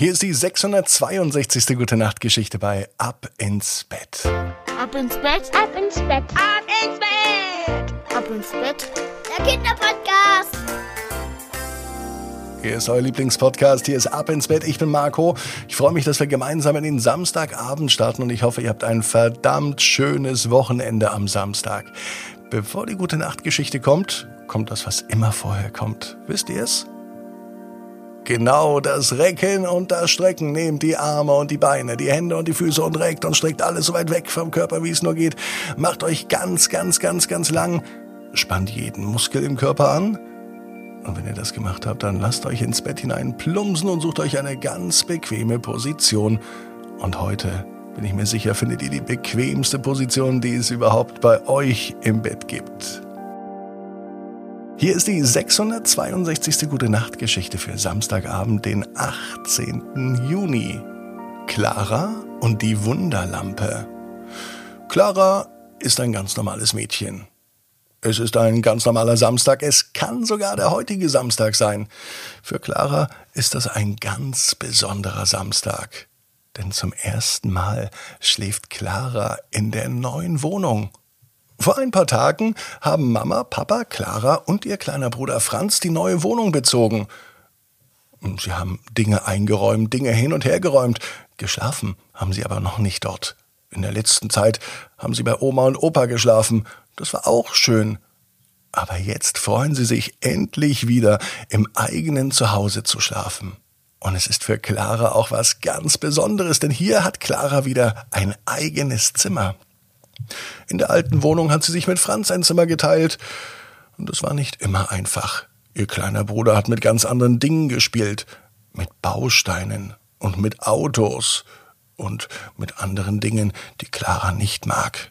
Hier ist die 662. Gute Nacht Geschichte bei Ab ins Bett. Ab ins Bett, ab ins Bett, ab ins Bett, ab ins Bett. Der Kinderpodcast. Hier ist euer Lieblingspodcast. Hier ist Ab ins Bett. Ich bin Marco. Ich freue mich, dass wir gemeinsam in den Samstagabend starten und ich hoffe, ihr habt ein verdammt schönes Wochenende am Samstag. Bevor die Gute Nacht Geschichte kommt, kommt das, was immer vorher kommt. Wisst ihr es? Genau, das Recken und das Strecken. Nehmt die Arme und die Beine, die Hände und die Füße und reckt und streckt alles so weit weg vom Körper, wie es nur geht. Macht euch ganz, ganz, ganz, ganz lang. Spannt jeden Muskel im Körper an. Und wenn ihr das gemacht habt, dann lasst euch ins Bett hinein plumpsen und sucht euch eine ganz bequeme Position. Und heute, bin ich mir sicher, findet ihr die bequemste Position, die es überhaupt bei euch im Bett gibt. Hier ist die 662. Gute Nacht Geschichte für Samstagabend, den 18. Juni. Clara und die Wunderlampe. Clara ist ein ganz normales Mädchen. Es ist ein ganz normaler Samstag, es kann sogar der heutige Samstag sein. Für Clara ist das ein ganz besonderer Samstag. Denn zum ersten Mal schläft Clara in der neuen Wohnung. Vor ein paar Tagen haben Mama, Papa, Clara und ihr kleiner Bruder Franz die neue Wohnung bezogen. Sie haben Dinge eingeräumt, Dinge hin und her geräumt. Geschlafen haben sie aber noch nicht dort. In der letzten Zeit haben sie bei Oma und Opa geschlafen. Das war auch schön. Aber jetzt freuen sie sich endlich wieder, im eigenen Zuhause zu schlafen. Und es ist für Clara auch was ganz Besonderes, denn hier hat Clara wieder ein eigenes Zimmer. In der alten Wohnung hat sie sich mit Franz ein Zimmer geteilt. Und es war nicht immer einfach. Ihr kleiner Bruder hat mit ganz anderen Dingen gespielt. Mit Bausteinen und mit Autos und mit anderen Dingen, die Clara nicht mag.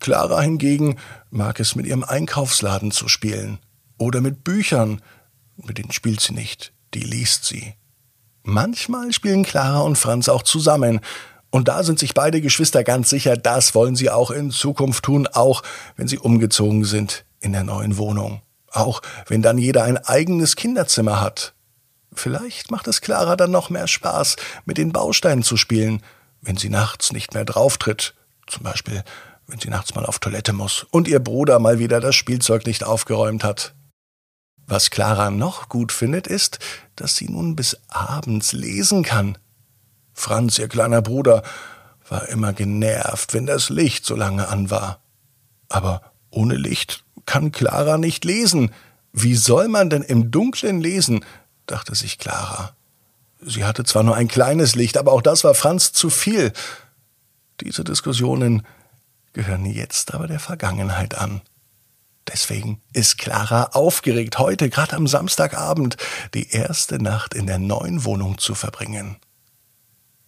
Clara hingegen mag es mit ihrem Einkaufsladen zu spielen. Oder mit Büchern. Mit denen spielt sie nicht, die liest sie. Manchmal spielen Clara und Franz auch zusammen, und da sind sich beide Geschwister ganz sicher, das wollen sie auch in Zukunft tun, auch wenn sie umgezogen sind in der neuen Wohnung. Auch wenn dann jeder ein eigenes Kinderzimmer hat. Vielleicht macht es Clara dann noch mehr Spaß, mit den Bausteinen zu spielen, wenn sie nachts nicht mehr drauftritt. Zum Beispiel, wenn sie nachts mal auf Toilette muss und ihr Bruder mal wieder das Spielzeug nicht aufgeräumt hat. Was Clara noch gut findet, ist, dass sie nun bis abends lesen kann. Franz, ihr kleiner Bruder, war immer genervt, wenn das Licht so lange an war. Aber ohne Licht kann Clara nicht lesen. Wie soll man denn im Dunkeln lesen? dachte sich Clara. Sie hatte zwar nur ein kleines Licht, aber auch das war Franz zu viel. Diese Diskussionen gehören jetzt aber der Vergangenheit an. Deswegen ist Clara aufgeregt, heute, gerade am Samstagabend, die erste Nacht in der neuen Wohnung zu verbringen.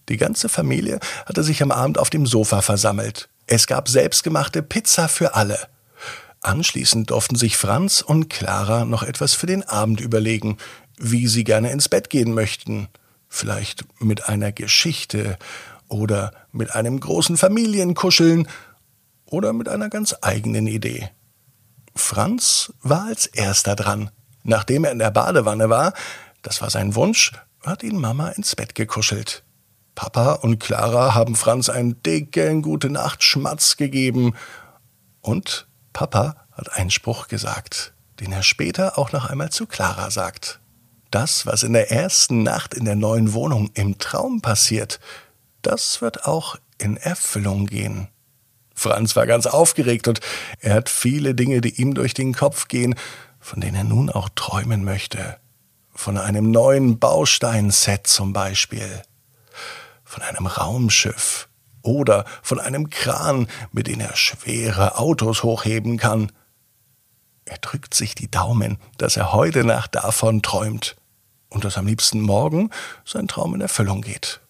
Die ganze Familie hatte sich am Abend auf dem Sofa versammelt. Es gab selbstgemachte Pizza für alle. Anschließend durften sich Franz und Clara noch etwas für den Abend überlegen, wie sie gerne ins Bett gehen möchten. Vielleicht mit einer Geschichte oder mit einem großen Familienkuscheln oder mit einer ganz eigenen Idee. Franz war als erster dran. Nachdem er in der Badewanne war, das war sein Wunsch, hat ihn Mama ins Bett gekuschelt. Papa und Clara haben Franz einen dicken Gute Nacht Schmatz gegeben. Und Papa hat einen Spruch gesagt, den er später auch noch einmal zu Clara sagt. Das, was in der ersten Nacht in der neuen Wohnung im Traum passiert, das wird auch in Erfüllung gehen. Franz war ganz aufgeregt und er hat viele Dinge, die ihm durch den Kopf gehen, von denen er nun auch träumen möchte. Von einem neuen Bausteinset zum Beispiel von einem Raumschiff oder von einem Kran, mit dem er schwere Autos hochheben kann. Er drückt sich die Daumen, dass er heute Nacht davon träumt und dass am liebsten morgen sein Traum in Erfüllung geht.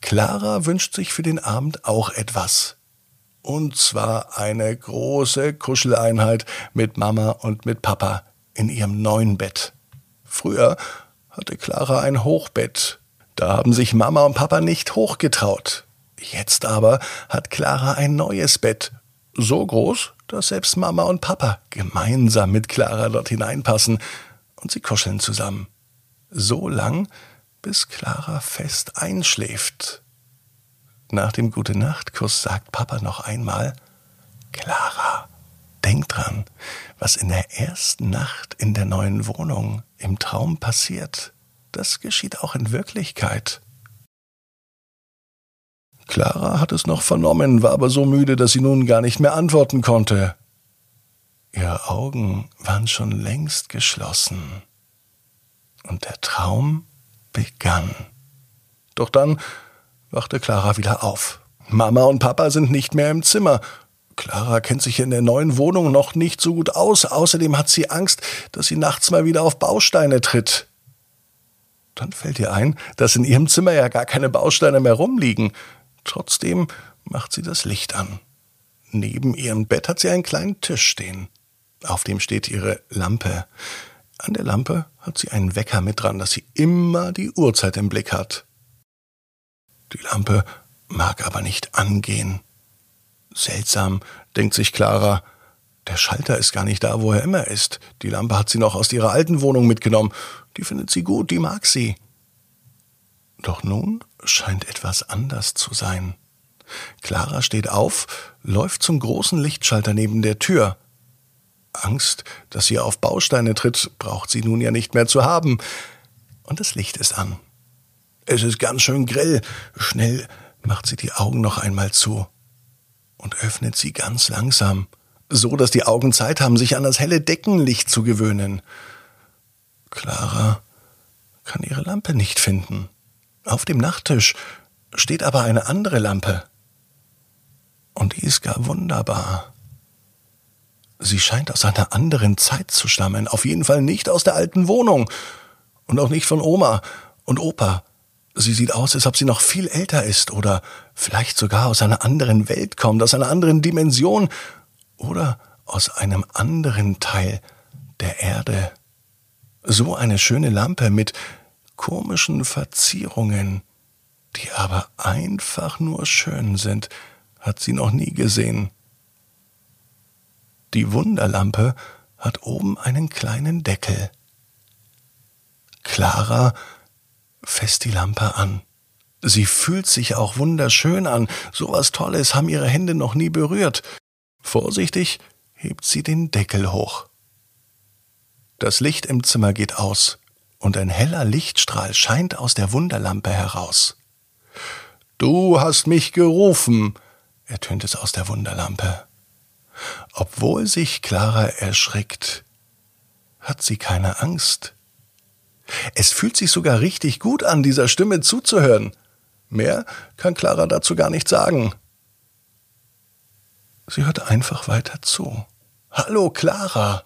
Clara wünscht sich für den Abend auch etwas. Und zwar eine große Kuscheleinheit mit Mama und mit Papa in ihrem neuen Bett. Früher hatte Clara ein Hochbett da haben sich Mama und Papa nicht hochgetraut. Jetzt aber hat Clara ein neues Bett. So groß, dass selbst Mama und Papa gemeinsam mit Clara dort hineinpassen und sie kuscheln zusammen. So lang, bis Clara fest einschläft. Nach dem Gute-Nacht-Kuss sagt Papa noch einmal, Clara, denk dran, was in der ersten Nacht in der neuen Wohnung im Traum passiert. Das geschieht auch in Wirklichkeit. Clara hat es noch vernommen, war aber so müde, dass sie nun gar nicht mehr antworten konnte. Ihre Augen waren schon längst geschlossen. Und der Traum begann. Doch dann wachte Clara wieder auf. Mama und Papa sind nicht mehr im Zimmer. Clara kennt sich in der neuen Wohnung noch nicht so gut aus. Außerdem hat sie Angst, dass sie nachts mal wieder auf Bausteine tritt. Dann fällt ihr ein, dass in ihrem Zimmer ja gar keine Bausteine mehr rumliegen. Trotzdem macht sie das Licht an. Neben ihrem Bett hat sie einen kleinen Tisch stehen. Auf dem steht ihre Lampe. An der Lampe hat sie einen Wecker mit dran, dass sie immer die Uhrzeit im Blick hat. Die Lampe mag aber nicht angehen. Seltsam, denkt sich Clara. Der Schalter ist gar nicht da, wo er immer ist. Die Lampe hat sie noch aus ihrer alten Wohnung mitgenommen. Die findet sie gut, die mag sie. Doch nun scheint etwas anders zu sein. Clara steht auf, läuft zum großen Lichtschalter neben der Tür. Angst, dass sie auf Bausteine tritt, braucht sie nun ja nicht mehr zu haben. Und das Licht ist an. Es ist ganz schön grell. Schnell macht sie die Augen noch einmal zu und öffnet sie ganz langsam, so dass die Augen Zeit haben, sich an das helle Deckenlicht zu gewöhnen. Clara kann ihre Lampe nicht finden. Auf dem Nachttisch steht aber eine andere Lampe. Und die ist gar wunderbar. Sie scheint aus einer anderen Zeit zu stammen, auf jeden Fall nicht aus der alten Wohnung und auch nicht von Oma und Opa. Sie sieht aus, als ob sie noch viel älter ist oder vielleicht sogar aus einer anderen Welt kommt, aus einer anderen Dimension oder aus einem anderen Teil der Erde. So eine schöne Lampe mit komischen Verzierungen, die aber einfach nur schön sind, hat sie noch nie gesehen. Die Wunderlampe hat oben einen kleinen Deckel. Clara fest die Lampe an. Sie fühlt sich auch wunderschön an. So was Tolles haben ihre Hände noch nie berührt. Vorsichtig hebt sie den Deckel hoch. Das Licht im Zimmer geht aus und ein heller Lichtstrahl scheint aus der Wunderlampe heraus. Du hast mich gerufen, ertönt es aus der Wunderlampe. Obwohl sich Clara erschrickt, hat sie keine Angst. Es fühlt sich sogar richtig gut an, dieser Stimme zuzuhören. Mehr kann Clara dazu gar nicht sagen. Sie hört einfach weiter zu. Hallo Clara.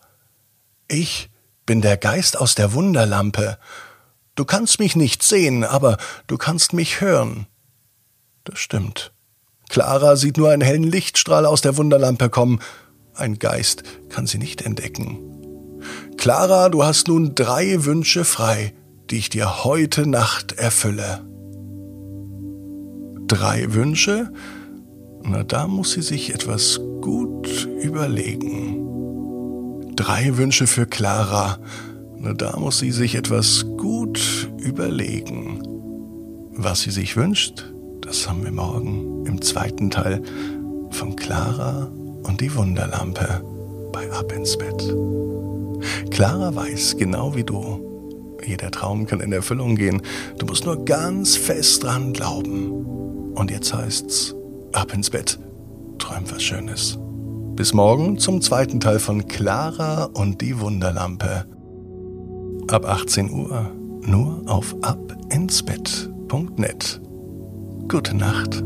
Ich bin der Geist aus der Wunderlampe. Du kannst mich nicht sehen, aber du kannst mich hören. Das stimmt. Clara sieht nur einen hellen Lichtstrahl aus der Wunderlampe kommen. Ein Geist kann sie nicht entdecken. Clara, du hast nun drei Wünsche frei, die ich dir heute Nacht erfülle. Drei Wünsche? Na, da muss sie sich etwas gut überlegen. Drei Wünsche für Clara. Da muss sie sich etwas gut überlegen. Was sie sich wünscht, das haben wir morgen im zweiten Teil von Clara und die Wunderlampe bei Ab ins Bett. Clara weiß, genau wie du, jeder Traum kann in Erfüllung gehen. Du musst nur ganz fest dran glauben. Und jetzt heißt's, ab ins Bett, träum was Schönes. Bis morgen zum zweiten Teil von Clara und die Wunderlampe. Ab 18 Uhr nur auf abinsbett.net. Gute Nacht.